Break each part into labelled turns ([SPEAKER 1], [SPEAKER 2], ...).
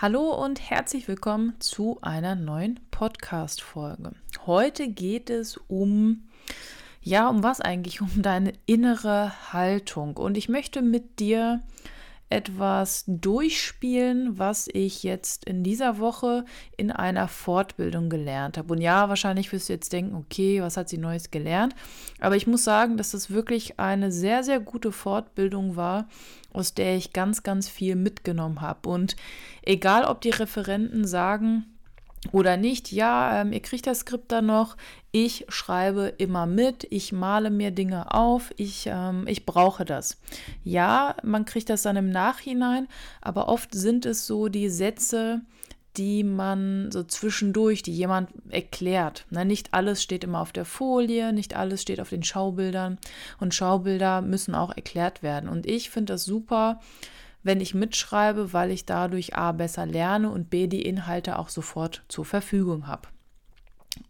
[SPEAKER 1] Hallo und herzlich willkommen zu einer neuen Podcast-Folge. Heute geht es um, ja, um was eigentlich? Um deine innere Haltung. Und ich möchte mit dir etwas durchspielen, was ich jetzt in dieser Woche in einer Fortbildung gelernt habe. Und ja, wahrscheinlich wirst du jetzt denken, okay, was hat sie Neues gelernt? Aber ich muss sagen, dass das wirklich eine sehr, sehr gute Fortbildung war, aus der ich ganz, ganz viel mitgenommen habe. Und egal, ob die Referenten sagen, oder nicht, ja, ähm, ihr kriegt das Skript dann noch. Ich schreibe immer mit, ich male mir Dinge auf, ich, ähm, ich brauche das. Ja, man kriegt das dann im Nachhinein, aber oft sind es so die Sätze, die man so zwischendurch, die jemand erklärt. Na, nicht alles steht immer auf der Folie, nicht alles steht auf den Schaubildern und Schaubilder müssen auch erklärt werden. Und ich finde das super, wenn ich mitschreibe, weil ich dadurch A besser lerne und B die Inhalte auch sofort zur Verfügung habe.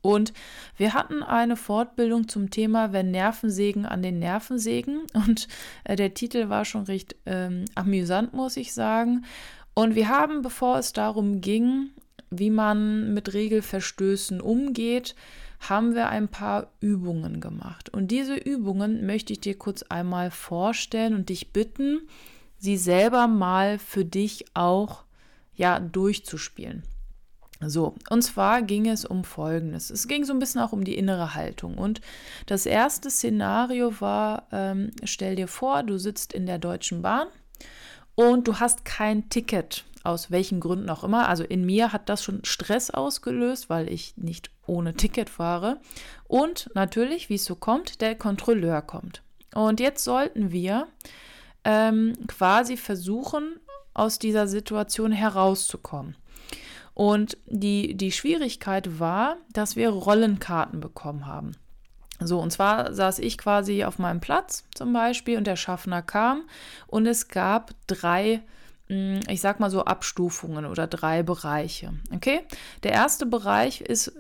[SPEAKER 1] Und wir hatten eine Fortbildung zum Thema, wenn Nervensägen an den Nerven sägen. Und äh, der Titel war schon recht ähm, amüsant, muss ich sagen. Und wir haben, bevor es darum ging, wie man mit Regelverstößen umgeht, haben wir ein paar Übungen gemacht. Und diese Übungen möchte ich dir kurz einmal vorstellen und dich bitten, sie selber mal für dich auch ja durchzuspielen. So, und zwar ging es um Folgendes. Es ging so ein bisschen auch um die innere Haltung. Und das erste Szenario war, ähm, stell dir vor, du sitzt in der Deutschen Bahn und du hast kein Ticket, aus welchen Gründen auch immer. Also in mir hat das schon Stress ausgelöst, weil ich nicht ohne Ticket fahre. Und natürlich, wie es so kommt, der Kontrolleur kommt. Und jetzt sollten wir ähm, quasi versuchen, aus dieser Situation herauszukommen. Und die, die Schwierigkeit war, dass wir Rollenkarten bekommen haben. So, und zwar saß ich quasi auf meinem Platz zum Beispiel und der Schaffner kam und es gab drei hm, ich sag mal so Abstufungen oder drei Bereiche. Okay? Der erste Bereich ist,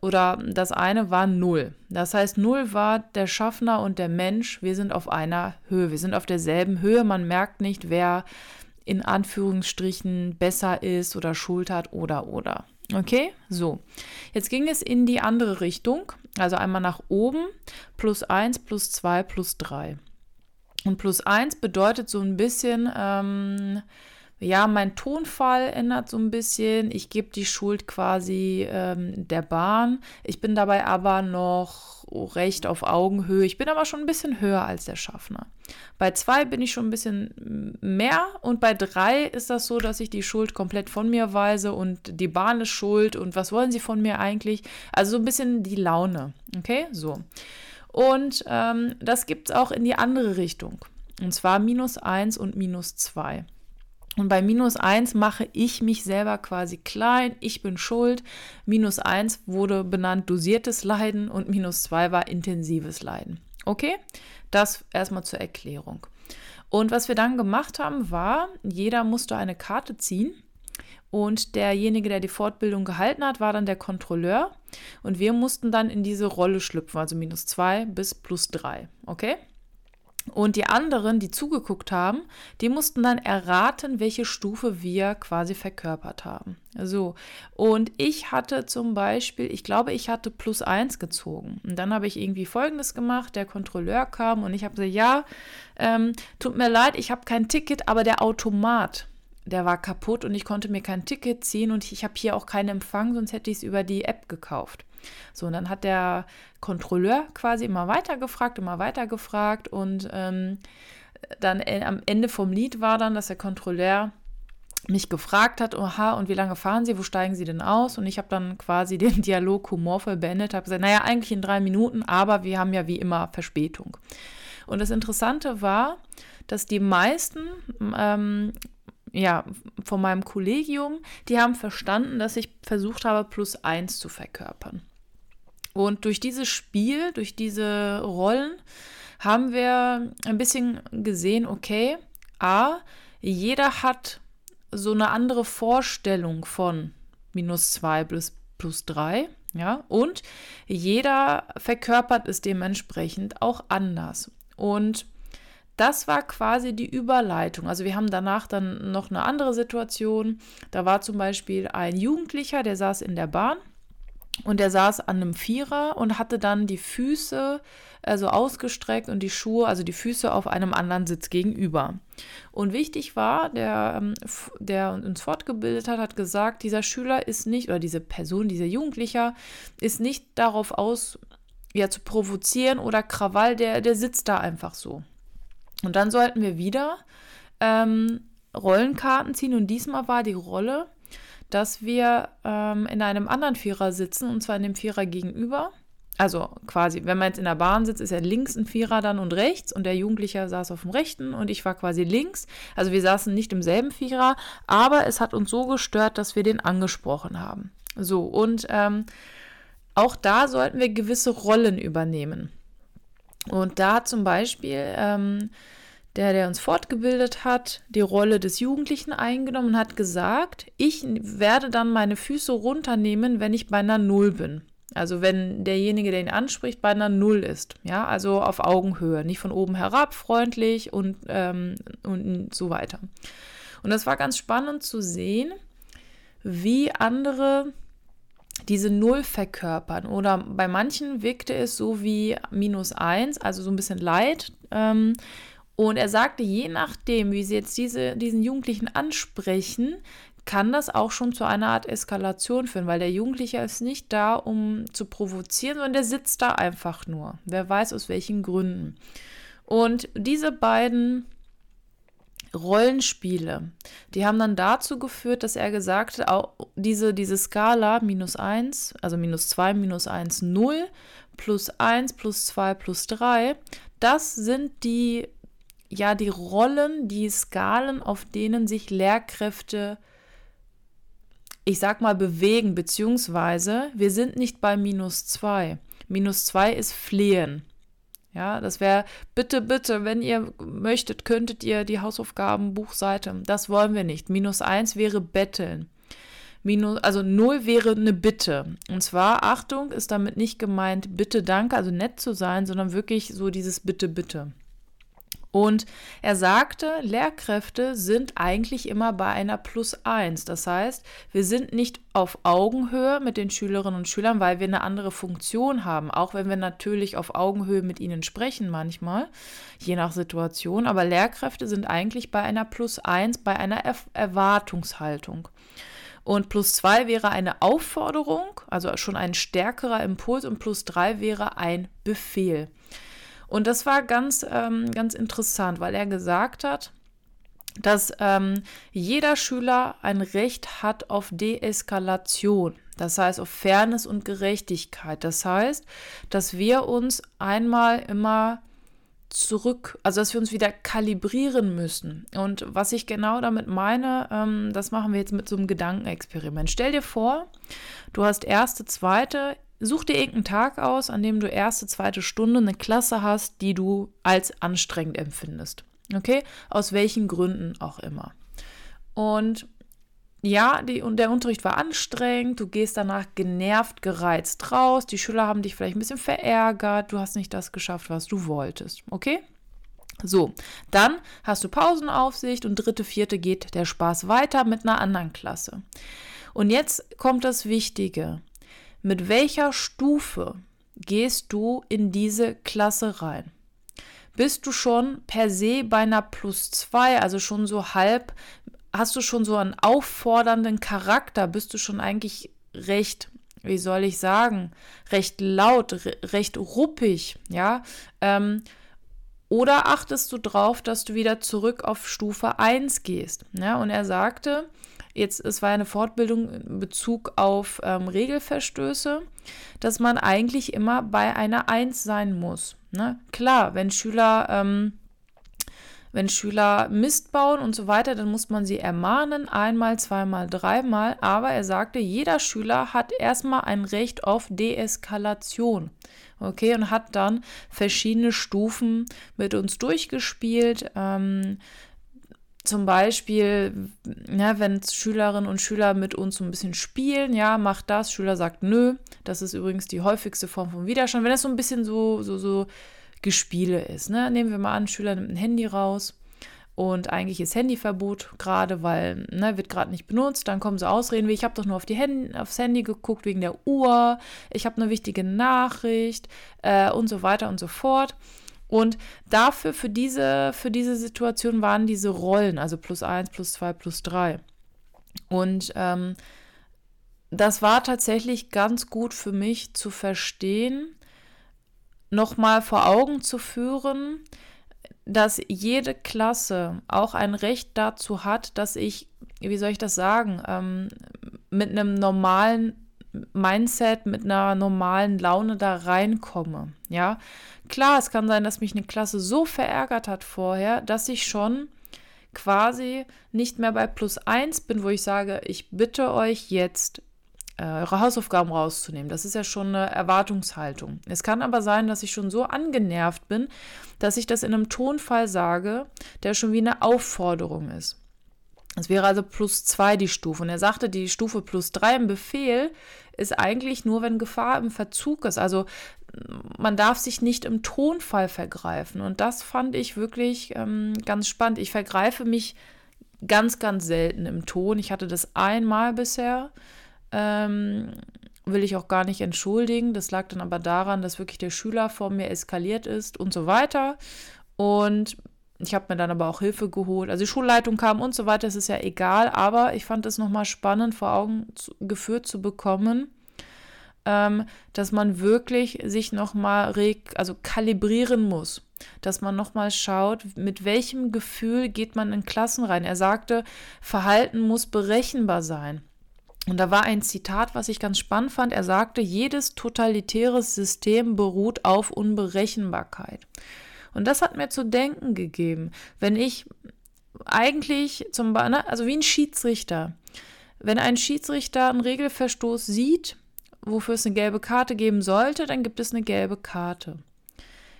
[SPEAKER 1] oder das eine war Null. Das heißt, Null war der Schaffner und der Mensch. Wir sind auf einer Höhe. Wir sind auf derselben Höhe. Man merkt nicht, wer in Anführungsstrichen besser ist oder Schuld hat oder oder. Okay, so. Jetzt ging es in die andere Richtung. Also einmal nach oben. Plus 1, plus 2, plus 3. Und plus 1 bedeutet so ein bisschen, ähm, ja, mein Tonfall ändert so ein bisschen. Ich gebe die Schuld quasi ähm, der Bahn. Ich bin dabei aber noch recht auf Augenhöhe. Ich bin aber schon ein bisschen höher als der Schaffner. Bei zwei bin ich schon ein bisschen mehr und bei drei ist das so, dass ich die Schuld komplett von mir weise und die Bahn ist schuld und was wollen sie von mir eigentlich? Also so ein bisschen die Laune. Okay, so. Und ähm, das gibt es auch in die andere Richtung. Und zwar minus eins und minus zwei. Und bei minus 1 mache ich mich selber quasi klein, ich bin schuld. Minus 1 wurde benannt dosiertes Leiden und minus 2 war intensives Leiden. Okay, das erstmal zur Erklärung. Und was wir dann gemacht haben, war, jeder musste eine Karte ziehen. Und derjenige, der die Fortbildung gehalten hat, war dann der Kontrolleur. Und wir mussten dann in diese Rolle schlüpfen, also minus 2 bis plus 3. Okay? Und die anderen, die zugeguckt haben, die mussten dann erraten, welche Stufe wir quasi verkörpert haben. So, und ich hatte zum Beispiel, ich glaube, ich hatte plus eins gezogen. Und dann habe ich irgendwie Folgendes gemacht, der Kontrolleur kam und ich habe gesagt, ja, ähm, tut mir leid, ich habe kein Ticket, aber der Automat, der war kaputt und ich konnte mir kein Ticket ziehen und ich habe hier auch keinen Empfang, sonst hätte ich es über die App gekauft. So, und dann hat der Kontrolleur quasi immer weiter gefragt, immer weiter gefragt und ähm, dann äh, am Ende vom Lied war dann, dass der Kontrolleur mich gefragt hat, oha, und wie lange fahren Sie, wo steigen Sie denn aus? Und ich habe dann quasi den Dialog humorvoll beendet, habe gesagt, naja, eigentlich in drei Minuten, aber wir haben ja wie immer Verspätung. Und das Interessante war, dass die meisten ähm, ja, von meinem Kollegium, die haben verstanden, dass ich versucht habe, plus eins zu verkörpern. Und durch dieses Spiel, durch diese Rollen, haben wir ein bisschen gesehen, okay, a, jeder hat so eine andere Vorstellung von minus 2 plus, plus 3. Ja, und jeder verkörpert es dementsprechend auch anders. Und das war quasi die Überleitung. Also wir haben danach dann noch eine andere Situation. Da war zum Beispiel ein Jugendlicher, der saß in der Bahn und der saß an einem Vierer und hatte dann die Füße also ausgestreckt und die Schuhe, also die Füße auf einem anderen Sitz gegenüber. Und wichtig war, der, ähm, der uns fortgebildet hat, hat gesagt, dieser Schüler ist nicht, oder diese Person, dieser Jugendlicher, ist nicht darauf aus, ja, zu provozieren oder Krawall, der, der sitzt da einfach so. Und dann sollten wir wieder ähm, Rollenkarten ziehen und diesmal war die Rolle, dass wir ähm, in einem anderen Vierer sitzen und zwar in dem Vierer gegenüber. Also quasi, wenn man jetzt in der Bahn sitzt, ist ja links ein Vierer dann und rechts und der Jugendliche saß auf dem rechten und ich war quasi links. Also wir saßen nicht im selben Vierer, aber es hat uns so gestört, dass wir den angesprochen haben. So, und ähm, auch da sollten wir gewisse Rollen übernehmen. Und da zum Beispiel ähm, der, der uns fortgebildet hat, die Rolle des Jugendlichen eingenommen und hat gesagt, ich werde dann meine Füße runternehmen, wenn ich bei einer Null bin. Also wenn derjenige, der ihn anspricht, bei einer Null ist. Ja, also auf Augenhöhe, nicht von oben herab, freundlich und, ähm, und so weiter. Und das war ganz spannend zu sehen, wie andere diese Null verkörpern. Oder bei manchen wirkte es so wie minus eins, also so ein bisschen Leid. Ähm, und er sagte, je nachdem, wie sie jetzt diese, diesen Jugendlichen ansprechen, kann das auch schon zu einer Art Eskalation führen, weil der Jugendliche ist nicht da, um zu provozieren, sondern der sitzt da einfach nur. Wer weiß aus welchen Gründen. Und diese beiden Rollenspiele, die haben dann dazu geführt, dass er gesagt hat, auch diese, diese Skala minus 1, also minus 2, minus 1, 0, plus 1, plus 2, plus 3, das sind die ja die Rollen, die Skalen, auf denen sich Lehrkräfte, ich sag mal, bewegen, beziehungsweise wir sind nicht bei minus zwei. Minus zwei ist flehen. Ja, das wäre bitte, bitte, wenn ihr möchtet, könntet ihr die Hausaufgabenbuchseite. Das wollen wir nicht. Minus eins wäre betteln. Minus, also null wäre eine Bitte. Und zwar, Achtung, ist damit nicht gemeint, bitte, danke, also nett zu sein, sondern wirklich so dieses Bitte, bitte. Und er sagte, Lehrkräfte sind eigentlich immer bei einer Plus 1. Das heißt, wir sind nicht auf Augenhöhe mit den Schülerinnen und Schülern, weil wir eine andere Funktion haben, auch wenn wir natürlich auf Augenhöhe mit ihnen sprechen manchmal, je nach Situation. Aber Lehrkräfte sind eigentlich bei einer Plus 1, bei einer er Erwartungshaltung. Und plus 2 wäre eine Aufforderung, also schon ein stärkerer Impuls, und plus 3 wäre ein Befehl. Und das war ganz, ähm, ganz interessant, weil er gesagt hat, dass ähm, jeder Schüler ein Recht hat auf Deeskalation, das heißt auf Fairness und Gerechtigkeit. Das heißt, dass wir uns einmal immer zurück, also dass wir uns wieder kalibrieren müssen. Und was ich genau damit meine, ähm, das machen wir jetzt mit so einem Gedankenexperiment. Stell dir vor, du hast erste, zweite, Such dir irgendeinen Tag aus, an dem du erste, zweite Stunde eine Klasse hast, die du als anstrengend empfindest. Okay? Aus welchen Gründen auch immer. Und ja, die, und der Unterricht war anstrengend, du gehst danach genervt, gereizt raus, die Schüler haben dich vielleicht ein bisschen verärgert, du hast nicht das geschafft, was du wolltest. Okay? So, dann hast du Pausenaufsicht und dritte, vierte geht der Spaß weiter mit einer anderen Klasse. Und jetzt kommt das Wichtige mit welcher Stufe gehst du in diese Klasse rein? Bist du schon per se bei einer plus zwei, also schon so halb, hast du schon so einen auffordernden Charakter? Bist du schon eigentlich recht, wie soll ich sagen, recht laut, recht ruppig, ja? Ähm, oder achtest du drauf, dass du wieder zurück auf Stufe 1 gehst? Ja, und er sagte, jetzt, es war eine Fortbildung in Bezug auf ähm, Regelverstöße, dass man eigentlich immer bei einer Eins sein muss. Ne? Klar, wenn Schüler ähm, Wenn Schüler Mist bauen und so weiter, dann muss man sie ermahnen, einmal, zweimal, dreimal. Aber er sagte, jeder Schüler hat erstmal ein Recht auf Deeskalation. Okay, und hat dann verschiedene Stufen mit uns durchgespielt. Ähm, zum Beispiel, ja, wenn Schülerinnen und Schüler mit uns so ein bisschen spielen, ja, macht das, Schüler sagt nö. Das ist übrigens die häufigste Form von Widerstand. Wenn das so ein bisschen so, so, so Gespiele ist. Ne? Nehmen wir mal an, Schüler nimmt ein Handy raus und eigentlich ist Handyverbot gerade, weil ne, wird gerade nicht benutzt. Dann kommen so Ausreden wie, ich habe doch nur auf die Hand, aufs Handy geguckt wegen der Uhr, ich habe eine wichtige Nachricht äh, und so weiter und so fort. Und dafür, für diese, für diese Situation waren diese Rollen, also plus eins, plus zwei, plus drei. Und ähm, das war tatsächlich ganz gut für mich zu verstehen, nochmal vor Augen zu führen, dass jede Klasse auch ein Recht dazu hat, dass ich, wie soll ich das sagen, ähm, mit einem normalen Mindset, mit einer normalen Laune da reinkomme. Ja, klar, es kann sein, dass mich eine Klasse so verärgert hat vorher, dass ich schon quasi nicht mehr bei plus eins bin, wo ich sage, ich bitte euch jetzt äh, eure Hausaufgaben rauszunehmen. Das ist ja schon eine Erwartungshaltung. Es kann aber sein, dass ich schon so angenervt bin, dass ich das in einem Tonfall sage, der schon wie eine Aufforderung ist. Es wäre also plus zwei die Stufe. Und er sagte, die Stufe plus drei im Befehl ist eigentlich nur, wenn Gefahr im Verzug ist. Also man darf sich nicht im Tonfall vergreifen. Und das fand ich wirklich ähm, ganz spannend. Ich vergreife mich ganz, ganz selten im Ton. Ich hatte das einmal bisher. Ähm, will ich auch gar nicht entschuldigen. Das lag dann aber daran, dass wirklich der Schüler vor mir eskaliert ist und so weiter. Und ich habe mir dann aber auch Hilfe geholt. Also die Schulleitung kam und so weiter, es ist ja egal. Aber ich fand es nochmal spannend vor Augen zu, geführt zu bekommen, ähm, dass man wirklich sich nochmal also kalibrieren muss. Dass man nochmal schaut, mit welchem Gefühl geht man in Klassen rein. Er sagte, Verhalten muss berechenbar sein. Und da war ein Zitat, was ich ganz spannend fand. Er sagte, jedes totalitäres System beruht auf Unberechenbarkeit. Und das hat mir zu denken gegeben. Wenn ich eigentlich zum Beispiel, ne, also wie ein Schiedsrichter, wenn ein Schiedsrichter einen Regelverstoß sieht, wofür es eine gelbe Karte geben sollte, dann gibt es eine gelbe Karte.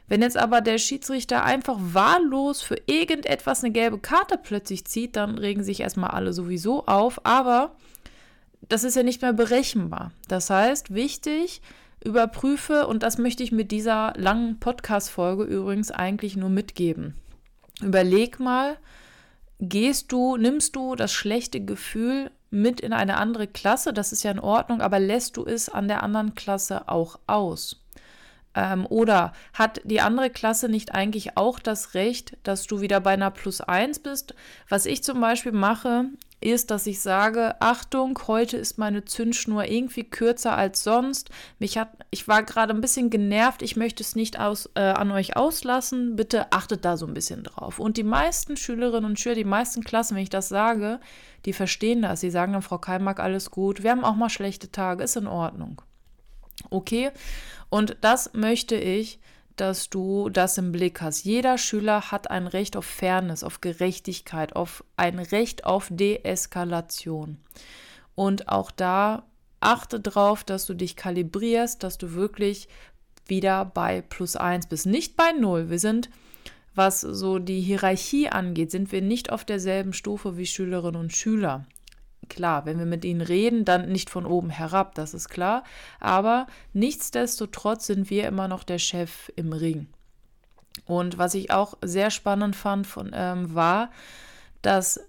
[SPEAKER 1] Wenn jetzt aber der Schiedsrichter einfach wahllos für irgendetwas eine gelbe Karte plötzlich zieht, dann regen sich erstmal alle sowieso auf. Aber das ist ja nicht mehr berechenbar. Das heißt, wichtig, überprüfe, und das möchte ich mit dieser langen Podcast-Folge übrigens eigentlich nur mitgeben. Überleg mal, gehst du, nimmst du das schlechte Gefühl mit in eine andere Klasse, das ist ja in Ordnung, aber lässt du es an der anderen Klasse auch aus? Ähm, oder hat die andere Klasse nicht eigentlich auch das Recht, dass du wieder bei einer Plus 1 bist? Was ich zum Beispiel mache, ist, dass ich sage, Achtung, heute ist meine Zündschnur irgendwie kürzer als sonst. Mich hat, ich war gerade ein bisschen genervt, ich möchte es nicht aus, äh, an euch auslassen. Bitte achtet da so ein bisschen drauf. Und die meisten Schülerinnen und Schüler, die meisten Klassen, wenn ich das sage, die verstehen das. Sie sagen dann, Frau Keimack, alles gut. Wir haben auch mal schlechte Tage, ist in Ordnung. Okay? Und das möchte ich dass du das im Blick hast. Jeder Schüler hat ein Recht auf Fairness, auf Gerechtigkeit, auf ein Recht auf Deeskalation. Und auch da achte darauf, dass du dich kalibrierst, dass du wirklich wieder bei plus eins bist, nicht bei null. Wir sind, was so die Hierarchie angeht, sind wir nicht auf derselben Stufe wie Schülerinnen und Schüler. Klar, wenn wir mit ihnen reden, dann nicht von oben herab, das ist klar. Aber nichtsdestotrotz sind wir immer noch der Chef im Ring. Und was ich auch sehr spannend fand, von, ähm, war, dass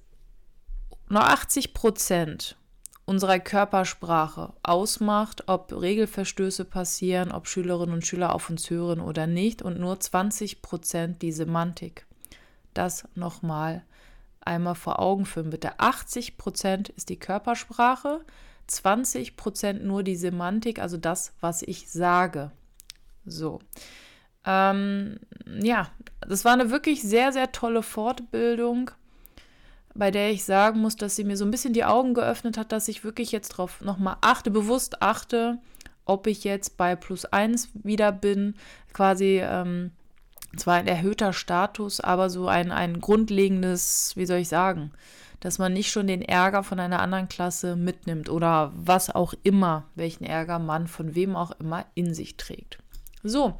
[SPEAKER 1] nur 80 Prozent unserer Körpersprache ausmacht, ob Regelverstöße passieren, ob Schülerinnen und Schüler auf uns hören oder nicht, und nur 20 Prozent die Semantik. Das nochmal einmal vor Augen führen, bitte. 80 Prozent ist die Körpersprache, 20 Prozent nur die Semantik, also das, was ich sage. So. Ähm, ja, das war eine wirklich sehr, sehr tolle Fortbildung, bei der ich sagen muss, dass sie mir so ein bisschen die Augen geöffnet hat, dass ich wirklich jetzt drauf nochmal achte, bewusst achte, ob ich jetzt bei plus eins wieder bin, quasi. Ähm, zwar ein erhöhter Status, aber so ein, ein grundlegendes, wie soll ich sagen, dass man nicht schon den Ärger von einer anderen Klasse mitnimmt oder was auch immer, welchen Ärger man von wem auch immer in sich trägt. So,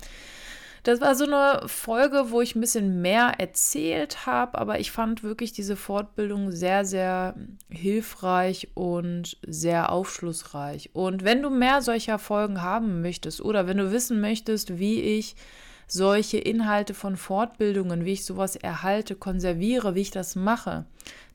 [SPEAKER 1] das war so eine Folge, wo ich ein bisschen mehr erzählt habe, aber ich fand wirklich diese Fortbildung sehr, sehr hilfreich und sehr aufschlussreich. Und wenn du mehr solcher Folgen haben möchtest oder wenn du wissen möchtest, wie ich solche Inhalte von Fortbildungen, wie ich sowas erhalte, konserviere, wie ich das mache,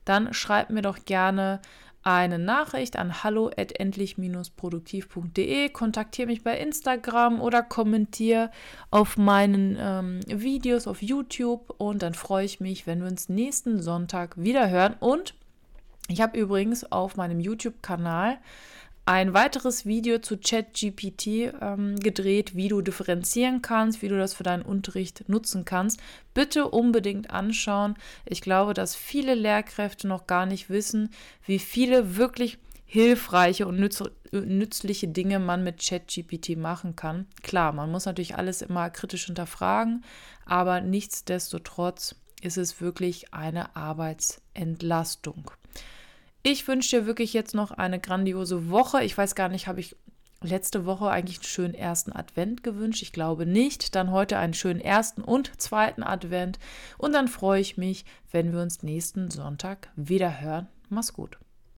[SPEAKER 1] dann schreib mir doch gerne eine Nachricht an hallo@endlich-produktiv.de, kontaktiere mich bei Instagram oder kommentiere auf meinen ähm, Videos auf YouTube und dann freue ich mich, wenn wir uns nächsten Sonntag wieder hören. Und ich habe übrigens auf meinem YouTube-Kanal ein weiteres Video zu ChatGPT ähm, gedreht, wie du differenzieren kannst, wie du das für deinen Unterricht nutzen kannst. Bitte unbedingt anschauen. Ich glaube, dass viele Lehrkräfte noch gar nicht wissen, wie viele wirklich hilfreiche und nütz nützliche Dinge man mit ChatGPT machen kann. Klar, man muss natürlich alles immer kritisch hinterfragen, aber nichtsdestotrotz ist es wirklich eine Arbeitsentlastung. Ich wünsche dir wirklich jetzt noch eine grandiose Woche. Ich weiß gar nicht, habe ich letzte Woche eigentlich einen schönen ersten Advent gewünscht? Ich glaube nicht. Dann heute einen schönen ersten und zweiten Advent. Und dann freue ich mich, wenn wir uns nächsten Sonntag wieder hören. Mach's gut.